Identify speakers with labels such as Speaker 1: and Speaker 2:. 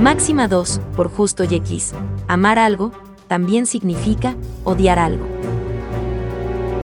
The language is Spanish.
Speaker 1: Máxima 2, por justo y X. Amar algo, también significa odiar algo.